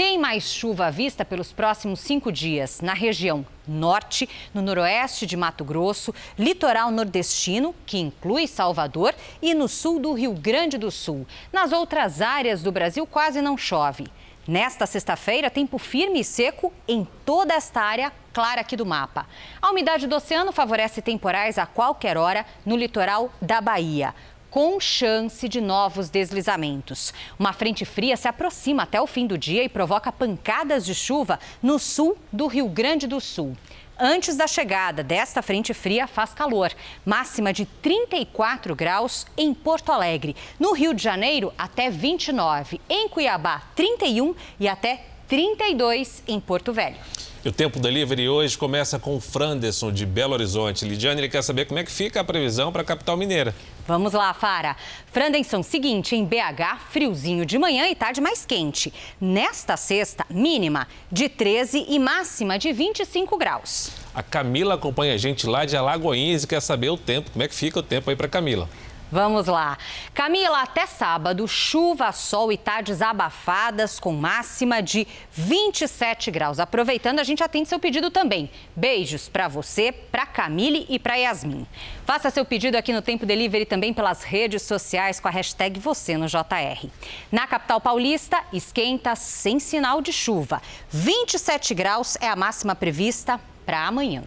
[SPEAKER 38] Tem mais chuva à vista pelos próximos cinco dias na região norte, no noroeste de Mato Grosso, litoral nordestino, que inclui Salvador, e no sul do Rio Grande do Sul. Nas outras áreas do Brasil quase não chove. Nesta sexta-feira, tempo firme e seco em toda esta área clara aqui do mapa. A umidade do oceano favorece temporais a qualquer hora no litoral da Bahia com chance de novos deslizamentos. Uma frente fria se aproxima até o fim do dia e provoca pancadas de chuva no sul do Rio Grande do Sul. Antes da chegada desta frente fria, faz calor. Máxima de 34 graus em Porto Alegre. No Rio de Janeiro, até 29. Em Cuiabá, 31 e até 32 em Porto Velho.
[SPEAKER 2] E o Tempo Delivery hoje começa com o Franderson, de Belo Horizonte. Lidiane, ele quer saber como é que fica a previsão para a capital mineira.
[SPEAKER 38] Vamos lá, Fara. Frandenson, seguinte, em BH, friozinho de manhã e tarde mais quente. Nesta sexta, mínima de 13 e máxima de 25 graus.
[SPEAKER 2] A Camila acompanha a gente lá de Alagoinhas e quer saber o tempo. Como é que fica o tempo aí para Camila?
[SPEAKER 38] Vamos lá. Camila, até sábado, chuva, sol e tardes abafadas com máxima de 27 graus. Aproveitando, a gente atende seu pedido também. Beijos para você, para Camille e para Yasmin. Faça seu pedido aqui no Tempo Delivery também pelas redes sociais com a hashtag você no JR. Na capital paulista, esquenta sem sinal de chuva. 27 graus é a máxima prevista para amanhã.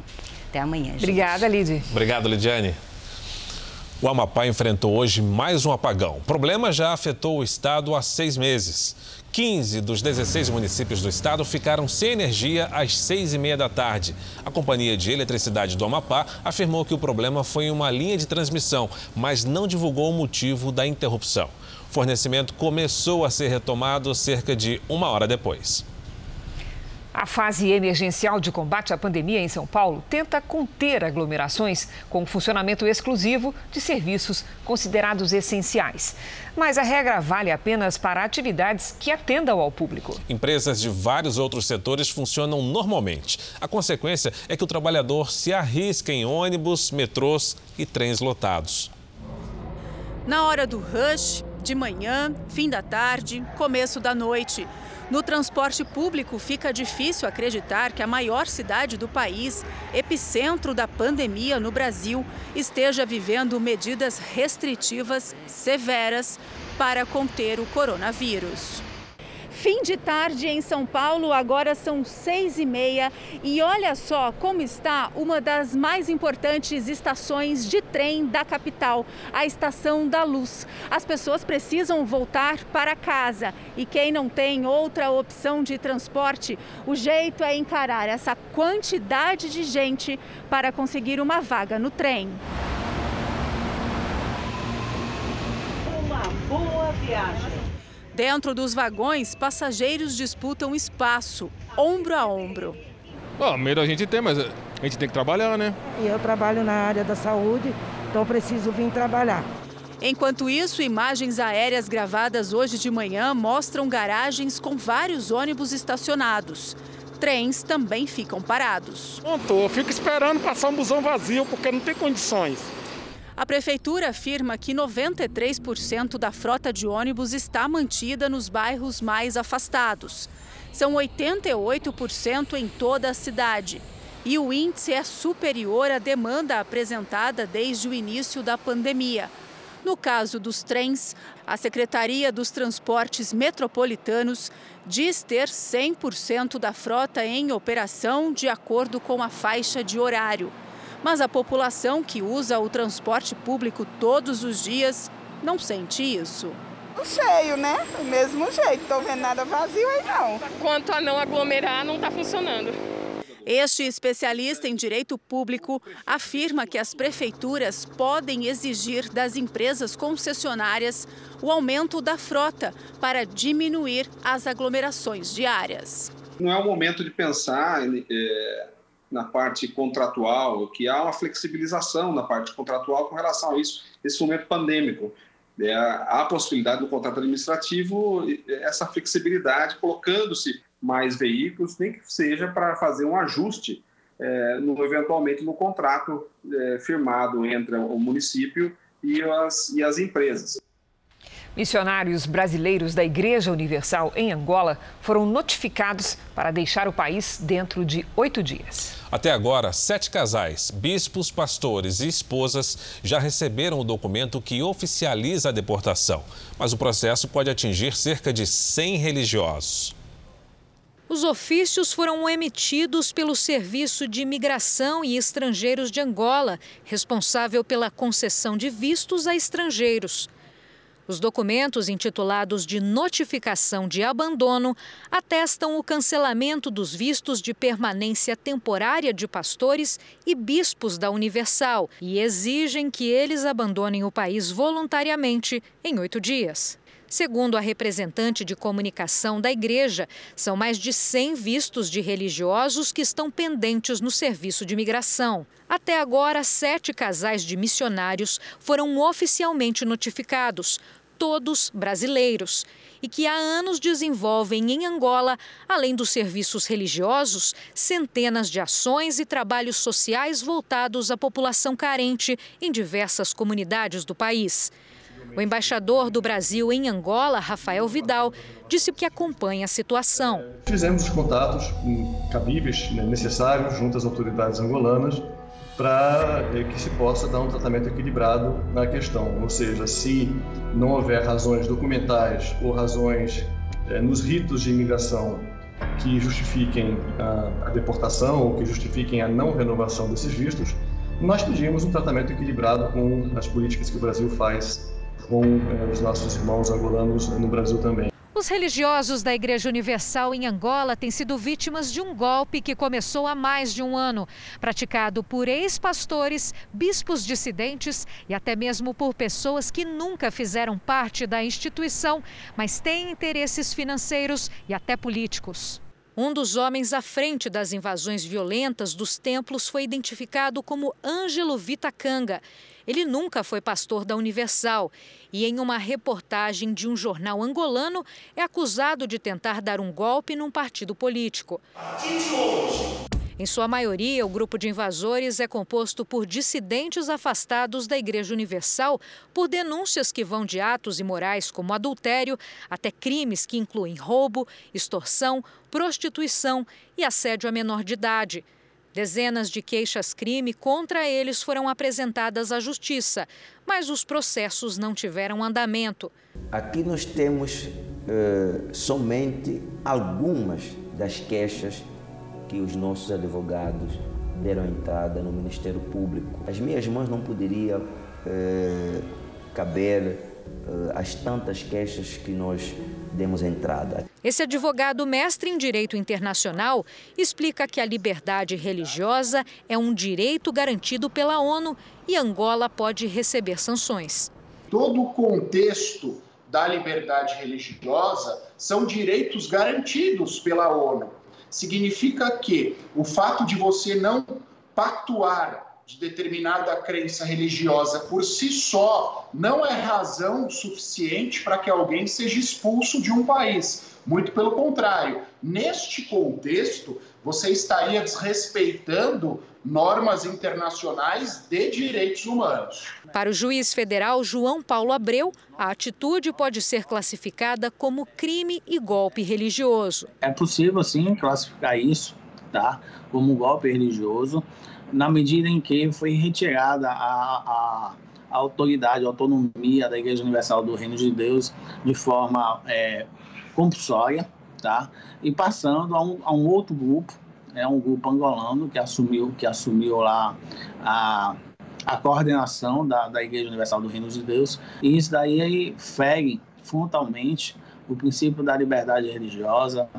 [SPEAKER 38] Até amanhã, gente.
[SPEAKER 3] Obrigada, Lidy.
[SPEAKER 2] Obrigado, Lidiane. O Amapá enfrentou hoje mais um apagão. O problema já afetou o estado há seis meses. 15 dos 16 municípios do estado ficaram sem energia às seis e meia da tarde. A Companhia de Eletricidade do Amapá afirmou que o problema foi em uma linha de transmissão, mas não divulgou o motivo da interrupção. O fornecimento começou a ser retomado cerca de uma hora depois.
[SPEAKER 3] A fase emergencial de combate à pandemia em São Paulo tenta conter aglomerações com o funcionamento exclusivo de serviços considerados essenciais. Mas a regra vale apenas para atividades que atendam ao público.
[SPEAKER 2] Empresas de vários outros setores funcionam normalmente. A consequência é que o trabalhador se arrisca em ônibus, metrôs e trens lotados.
[SPEAKER 39] Na hora do rush, de manhã, fim da tarde, começo da noite. No transporte público, fica difícil acreditar que a maior cidade do país, epicentro da pandemia no Brasil, esteja vivendo medidas restritivas severas para conter o coronavírus. Fim de tarde em São Paulo, agora são seis e meia e olha só como está uma das mais importantes estações de trem da capital, a Estação da Luz. As pessoas precisam voltar para casa e quem não tem outra opção de transporte, o jeito é encarar essa quantidade de gente para conseguir uma vaga no trem. Uma boa viagem. Dentro dos vagões, passageiros disputam espaço, ombro a ombro.
[SPEAKER 40] Oh, medo a gente tem, mas a gente tem que trabalhar, né?
[SPEAKER 41] E eu trabalho na área da saúde, então preciso vir trabalhar.
[SPEAKER 39] Enquanto isso, imagens aéreas gravadas hoje de manhã mostram garagens com vários ônibus estacionados. Trens também ficam parados.
[SPEAKER 40] Não tô, fico esperando passar um busão vazio porque não tem condições.
[SPEAKER 39] A prefeitura afirma que 93% da frota de ônibus está mantida nos bairros mais afastados. São 88% em toda a cidade. E o índice é superior à demanda apresentada desde o início da pandemia. No caso dos trens, a Secretaria dos Transportes Metropolitanos diz ter 100% da frota em operação de acordo com a faixa de horário. Mas a população que usa o transporte público todos os dias não sente isso.
[SPEAKER 42] Cheio, né? Do mesmo jeito, tô vendo nada vazio aí não.
[SPEAKER 43] Quanto a não aglomerar, não está funcionando.
[SPEAKER 39] Este especialista em direito público afirma que as prefeituras podem exigir das empresas concessionárias o aumento da frota para diminuir as aglomerações diárias.
[SPEAKER 44] Não é o momento de pensar é, na parte contratual, que há uma flexibilização na parte contratual com relação a isso, nesse momento pandêmico. É, há a possibilidade do contrato administrativo, essa flexibilidade, colocando-se mais veículos, nem que seja para fazer um ajuste é, no, eventualmente no contrato é, firmado entre o município e as, e as empresas.
[SPEAKER 3] Missionários brasileiros da Igreja Universal em Angola foram notificados para deixar o país dentro de oito dias.
[SPEAKER 2] Até agora, sete casais, bispos, pastores e esposas já receberam o documento que oficializa a deportação. Mas o processo pode atingir cerca de 100 religiosos.
[SPEAKER 45] Os ofícios foram emitidos pelo Serviço de Imigração e Estrangeiros de Angola, responsável pela concessão de vistos a estrangeiros. Os documentos intitulados de notificação de abandono atestam o cancelamento dos vistos de permanência temporária de pastores e bispos da Universal e exigem que eles abandonem o país voluntariamente em oito dias. Segundo a representante de comunicação da igreja, são mais de 100 vistos de religiosos que estão pendentes no serviço de imigração. Até agora, sete casais de missionários foram oficialmente notificados, todos brasileiros, e que há anos desenvolvem em Angola, além dos serviços religiosos, centenas de ações e trabalhos sociais voltados à população carente em diversas comunidades do país. O embaixador do Brasil em Angola, Rafael Vidal, disse que acompanha a situação.
[SPEAKER 46] Fizemos os contatos cabíveis, né, necessários, junto às autoridades angolanas, para eh, que se possa dar um tratamento equilibrado na questão. Ou seja, se não houver razões documentais ou razões eh, nos ritos de imigração que justifiquem a, a deportação ou que justifiquem a não renovação desses vistos, nós pedimos um tratamento equilibrado com as políticas que o Brasil faz com eh, os nossos irmãos angolanos no Brasil também.
[SPEAKER 45] Os religiosos da Igreja Universal em Angola têm sido vítimas de um golpe que começou há mais de um ano, praticado por ex-pastores, bispos dissidentes e até mesmo por pessoas que nunca fizeram parte da instituição, mas têm interesses financeiros e até políticos. Um dos homens à frente das invasões violentas dos templos foi identificado como Ângelo Vitacanga. Ele nunca foi pastor da Universal e, em uma reportagem de um jornal angolano, é acusado de tentar dar um golpe num partido político. Em sua maioria, o grupo de invasores é composto por dissidentes afastados da Igreja Universal por denúncias que vão de atos imorais como adultério até crimes que incluem roubo, extorsão, prostituição e assédio a menor de idade. Dezenas de queixas-crime contra eles foram apresentadas à Justiça, mas os processos não tiveram andamento.
[SPEAKER 47] Aqui nós temos uh, somente algumas das queixas que os nossos advogados deram entrada no Ministério Público. As minhas mãos não poderiam uh, caber uh, as tantas queixas que nós demos entrada.
[SPEAKER 45] Esse advogado mestre em direito internacional explica que a liberdade religiosa é um direito garantido pela ONU e Angola pode receber sanções.
[SPEAKER 48] Todo o contexto da liberdade religiosa são direitos garantidos pela ONU. Significa que o fato de você não pactuar de determinada crença religiosa por si só não é razão suficiente para que alguém seja expulso de um país. Muito pelo contrário, neste contexto, você estaria desrespeitando normas internacionais de direitos humanos.
[SPEAKER 45] Para o juiz federal João Paulo Abreu, a atitude pode ser classificada como crime e golpe religioso.
[SPEAKER 49] É possível, sim, classificar isso tá, como golpe religioso na medida em que foi retirada a, a, a autoridade, a autonomia da Igreja Universal do Reino de Deus de forma é, compulsória, tá? E passando a um, a um outro grupo, é um grupo angolano que assumiu que assumiu lá a, a coordenação da, da Igreja Universal do Reino de Deus, e isso daí fere frontalmente o princípio da liberdade religiosa,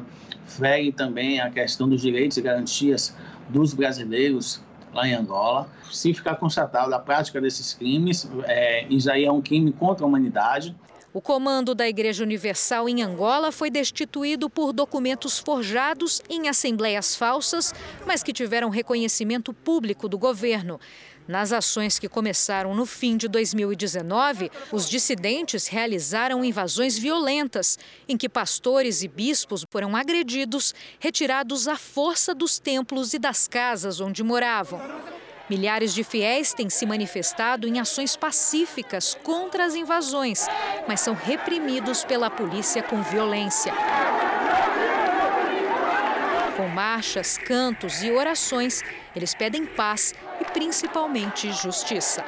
[SPEAKER 49] fere também a questão dos direitos e garantias dos brasileiros lá em Angola. Se ficar constatado a prática desses crimes, é, isso aí é um crime contra a humanidade.
[SPEAKER 45] O comando da Igreja Universal em Angola foi destituído por documentos forjados em assembleias falsas, mas que tiveram reconhecimento público do governo. Nas ações que começaram no fim de 2019, os dissidentes realizaram invasões violentas, em que pastores e bispos foram agredidos, retirados à força dos templos e das casas onde moravam. Milhares de fiéis têm se manifestado em ações pacíficas contra as invasões, mas são reprimidos pela polícia com violência. Com marchas, cantos e orações, eles pedem paz e principalmente justiça.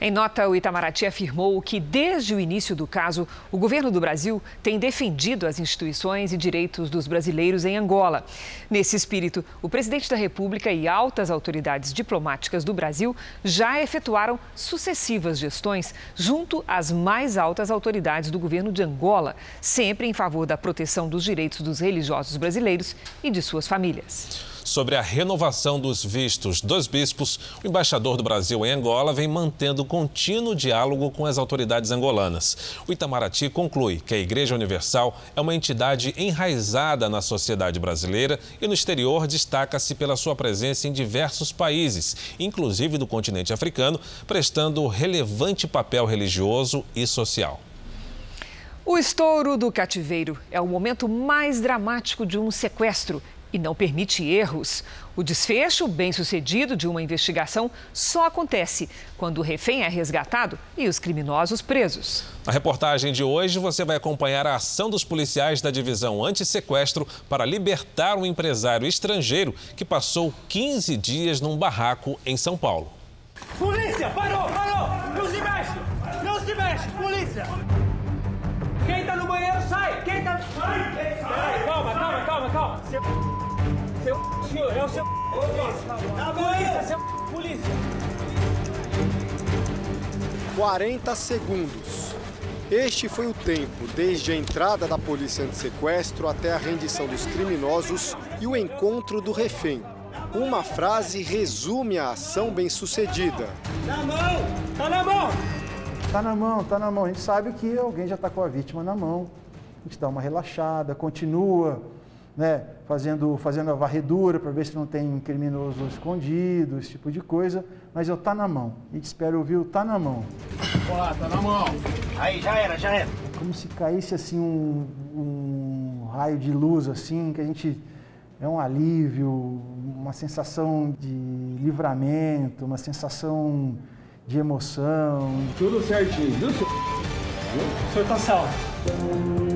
[SPEAKER 3] Em nota, o Itamaraty afirmou que, desde o início do caso, o governo do Brasil tem defendido as instituições e direitos dos brasileiros em Angola. Nesse espírito, o presidente da República e altas autoridades diplomáticas do Brasil já efetuaram sucessivas gestões junto às mais altas autoridades do governo de Angola, sempre em favor da proteção dos direitos dos religiosos brasileiros e de suas famílias
[SPEAKER 2] sobre a renovação dos vistos dos bispos, o embaixador do Brasil em Angola vem mantendo contínuo diálogo com as autoridades angolanas. O Itamaraty conclui que a Igreja Universal é uma entidade enraizada na sociedade brasileira e no exterior destaca-se pela sua presença em diversos países, inclusive do continente africano, prestando relevante papel religioso e social.
[SPEAKER 3] O estouro do cativeiro é o momento mais dramático de um sequestro e não permite erros. O desfecho bem-sucedido de uma investigação só acontece quando o refém é resgatado e os criminosos presos.
[SPEAKER 2] Na reportagem de hoje, você vai acompanhar a ação dos policiais da divisão anti-sequestro para libertar um empresário estrangeiro que passou 15 dias num barraco em São Paulo.
[SPEAKER 50] Polícia, parou, parou! Não se mexe! Não se mexe, polícia! Quem tá no banheiro sai! Quem tá. Sai! sai. Calma, calma, calma, calma! Seu. Senhor, é o seu. Tá polícia, seu. Polícia!
[SPEAKER 51] 40 segundos. Este foi o tempo desde a entrada da polícia anti-sequestro até a rendição dos criminosos e o encontro do refém. Uma frase resume a ação bem-sucedida.
[SPEAKER 50] Na mão! Tá na mão!
[SPEAKER 52] Tá na mão, tá na mão. A gente sabe que alguém já está com a vítima na mão. A gente dá uma relaxada, continua né, fazendo, fazendo a varredura para ver se não tem criminoso escondido, esse tipo de coisa. Mas eu tá na mão. A gente espera ouvir o tá na mão.
[SPEAKER 50] Olá, tá na mão. Aí, já era, já era.
[SPEAKER 52] Como se caísse assim um, um raio de luz assim, que a gente é um alívio, uma sensação de livramento, uma sensação de emoção.
[SPEAKER 50] Tudo certinho, viu, senhor? O senhor tá salvo.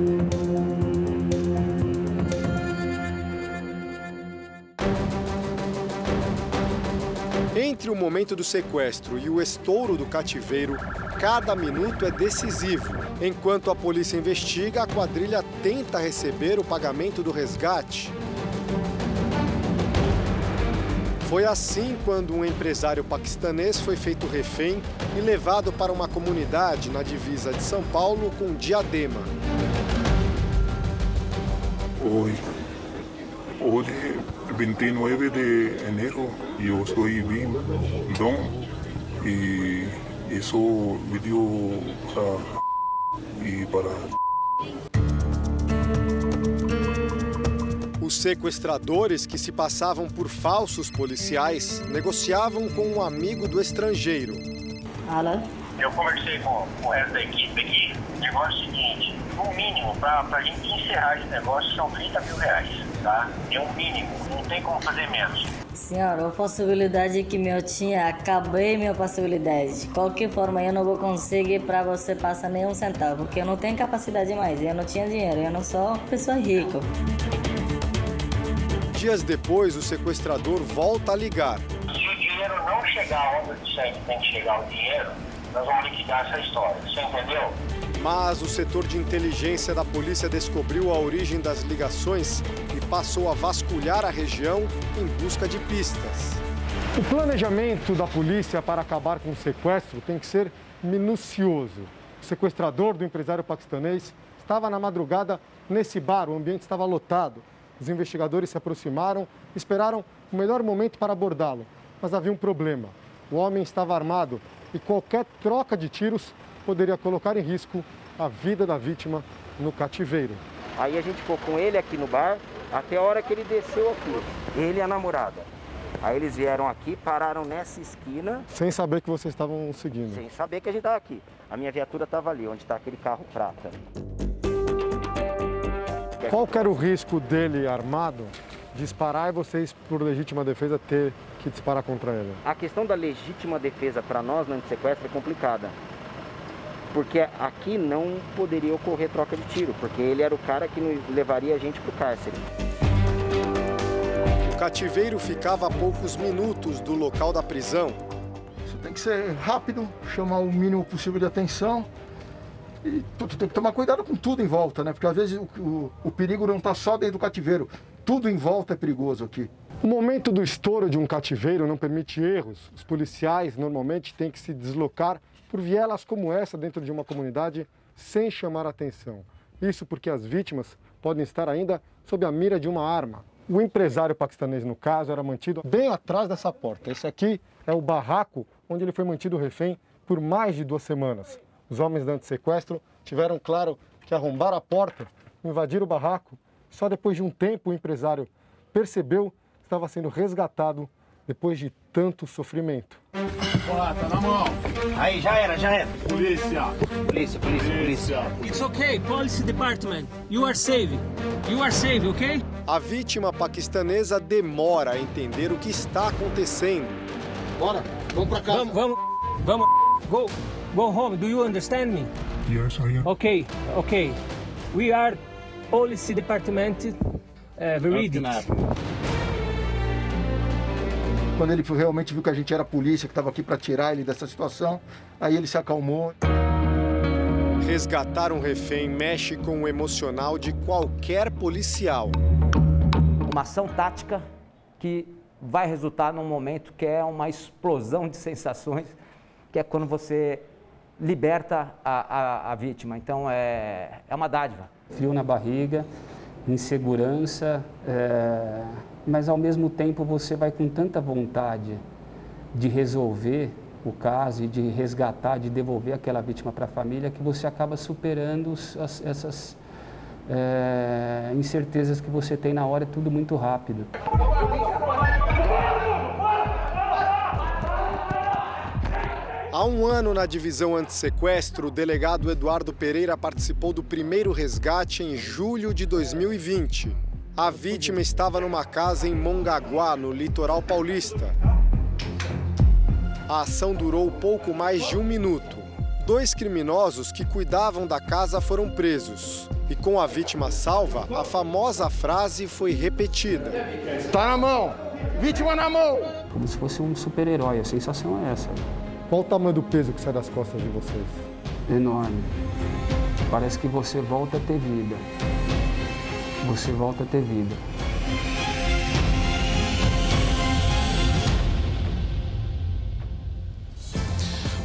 [SPEAKER 51] Entre o momento do sequestro e o estouro do cativeiro, cada minuto é decisivo. Enquanto a polícia investiga, a quadrilha tenta receber o pagamento do resgate. Foi assim quando um empresário paquistanês foi feito refém e levado para uma comunidade na divisa de São Paulo com Diadema.
[SPEAKER 53] Hoje, hoje 29 de enero, eu estou bem, então, e isso vídeo e para
[SPEAKER 51] Os sequestradores, que se passavam por falsos policiais, negociavam com um amigo do estrangeiro.
[SPEAKER 54] Alô? Eu conversei com, com o resto da equipe aqui. O negócio é o seguinte: o mínimo para a gente encerrar esse negócio são 30 mil reais, tá? É um mínimo, não tem como fazer menos.
[SPEAKER 55] Senhora, a possibilidade que eu tinha, acabei minha possibilidade. De qualquer forma, eu não vou conseguir para você passar nenhum centavo, porque eu não tenho capacidade mais, eu não tinha dinheiro, eu não sou pessoa rica.
[SPEAKER 51] Dias depois, o sequestrador volta a ligar.
[SPEAKER 54] Se o dinheiro não chegar onde disser que tem que chegar o dinheiro, nós vamos liquidar essa história. Você entendeu?
[SPEAKER 51] Mas o setor de inteligência da polícia descobriu a origem das ligações e passou a vasculhar a região em busca de pistas.
[SPEAKER 44] O planejamento da polícia para acabar com o sequestro tem que ser minucioso. O sequestrador do empresário paquistanês estava na madrugada nesse bar, o ambiente estava lotado. Os investigadores se aproximaram, esperaram o melhor momento para abordá-lo, mas havia um problema. O homem estava armado e qualquer troca de tiros poderia colocar em risco a vida da vítima no cativeiro.
[SPEAKER 56] Aí a gente ficou com ele aqui no bar até a hora que ele desceu aqui, ele e a namorada. Aí eles vieram aqui, pararam nessa esquina.
[SPEAKER 44] Sem saber que vocês estavam seguindo.
[SPEAKER 56] Sem saber que a gente estava aqui. A minha viatura estava ali, onde está aquele carro prata.
[SPEAKER 44] Qual que era o risco dele armado disparar e vocês, por legítima defesa, ter que disparar contra ele?
[SPEAKER 56] A questão da legítima defesa para nós no sequestro é complicada. Porque aqui não poderia ocorrer troca de tiro, porque ele era o cara que levaria a gente para o cárcere.
[SPEAKER 44] O cativeiro ficava a poucos minutos do local da prisão.
[SPEAKER 51] Isso tem que ser rápido, chamar o mínimo possível de atenção. E tu, tu tem que tomar cuidado com tudo em volta, né? Porque às vezes o, o, o perigo não está só dentro do cativeiro. Tudo em volta é perigoso aqui.
[SPEAKER 44] O momento do estouro de um cativeiro não permite erros. Os policiais normalmente têm que se deslocar por vielas como essa dentro de uma comunidade sem chamar atenção. Isso porque as vítimas podem estar ainda sob a mira de uma arma. O empresário paquistanês, no caso, era mantido bem atrás dessa porta. Esse aqui é o barraco onde ele foi mantido refém por mais de duas semanas. Os homens do sequestro tiveram claro que arrombar a porta, invadir o barraco. Só depois de um tempo o empresário percebeu que estava sendo resgatado depois de tanto sofrimento.
[SPEAKER 50] Ó, tá na mão. Aí, já era, já era.
[SPEAKER 56] Polícia. Polícia, polícia, polícia.
[SPEAKER 50] It's okay, policy department. You are safe. You are safe, ok?
[SPEAKER 44] A vítima paquistanesa demora a entender o que está acontecendo.
[SPEAKER 50] Bora, vamos pra casa. Vamos, vamos, vamos. Go, go home. Do you understand me?
[SPEAKER 57] Yes, I am.
[SPEAKER 50] Okay, okay. We are policy department. Uh, Veridic.
[SPEAKER 51] Quando ele realmente viu que a gente era a polícia, que estava aqui para tirar ele dessa situação, aí ele se acalmou.
[SPEAKER 44] Resgatar um refém mexe com o emocional de qualquer policial.
[SPEAKER 58] Uma ação tática que vai resultar num momento que é uma explosão de sensações, que é quando você liberta a, a, a vítima. Então é, é uma dádiva.
[SPEAKER 59] Frio na barriga, insegurança, é mas ao mesmo tempo você vai com tanta vontade de resolver o caso e de resgatar, de devolver aquela vítima para a família, que você acaba superando as, essas é, incertezas que você tem na hora, é tudo muito rápido.
[SPEAKER 44] Há um ano, na divisão anti-sequestro, o delegado Eduardo Pereira participou do primeiro resgate em julho de 2020. A vítima estava numa casa em Mongaguá, no litoral paulista. A ação durou pouco mais de um minuto. Dois criminosos que cuidavam da casa foram presos. E com a vítima salva, a famosa frase foi repetida:
[SPEAKER 51] Tá na mão! Vítima na mão!
[SPEAKER 59] Como se fosse um super-herói, a sensação é essa.
[SPEAKER 44] Qual o tamanho do peso que sai das costas de vocês?
[SPEAKER 59] Enorme. Parece que você volta a ter vida você volta a ter vida.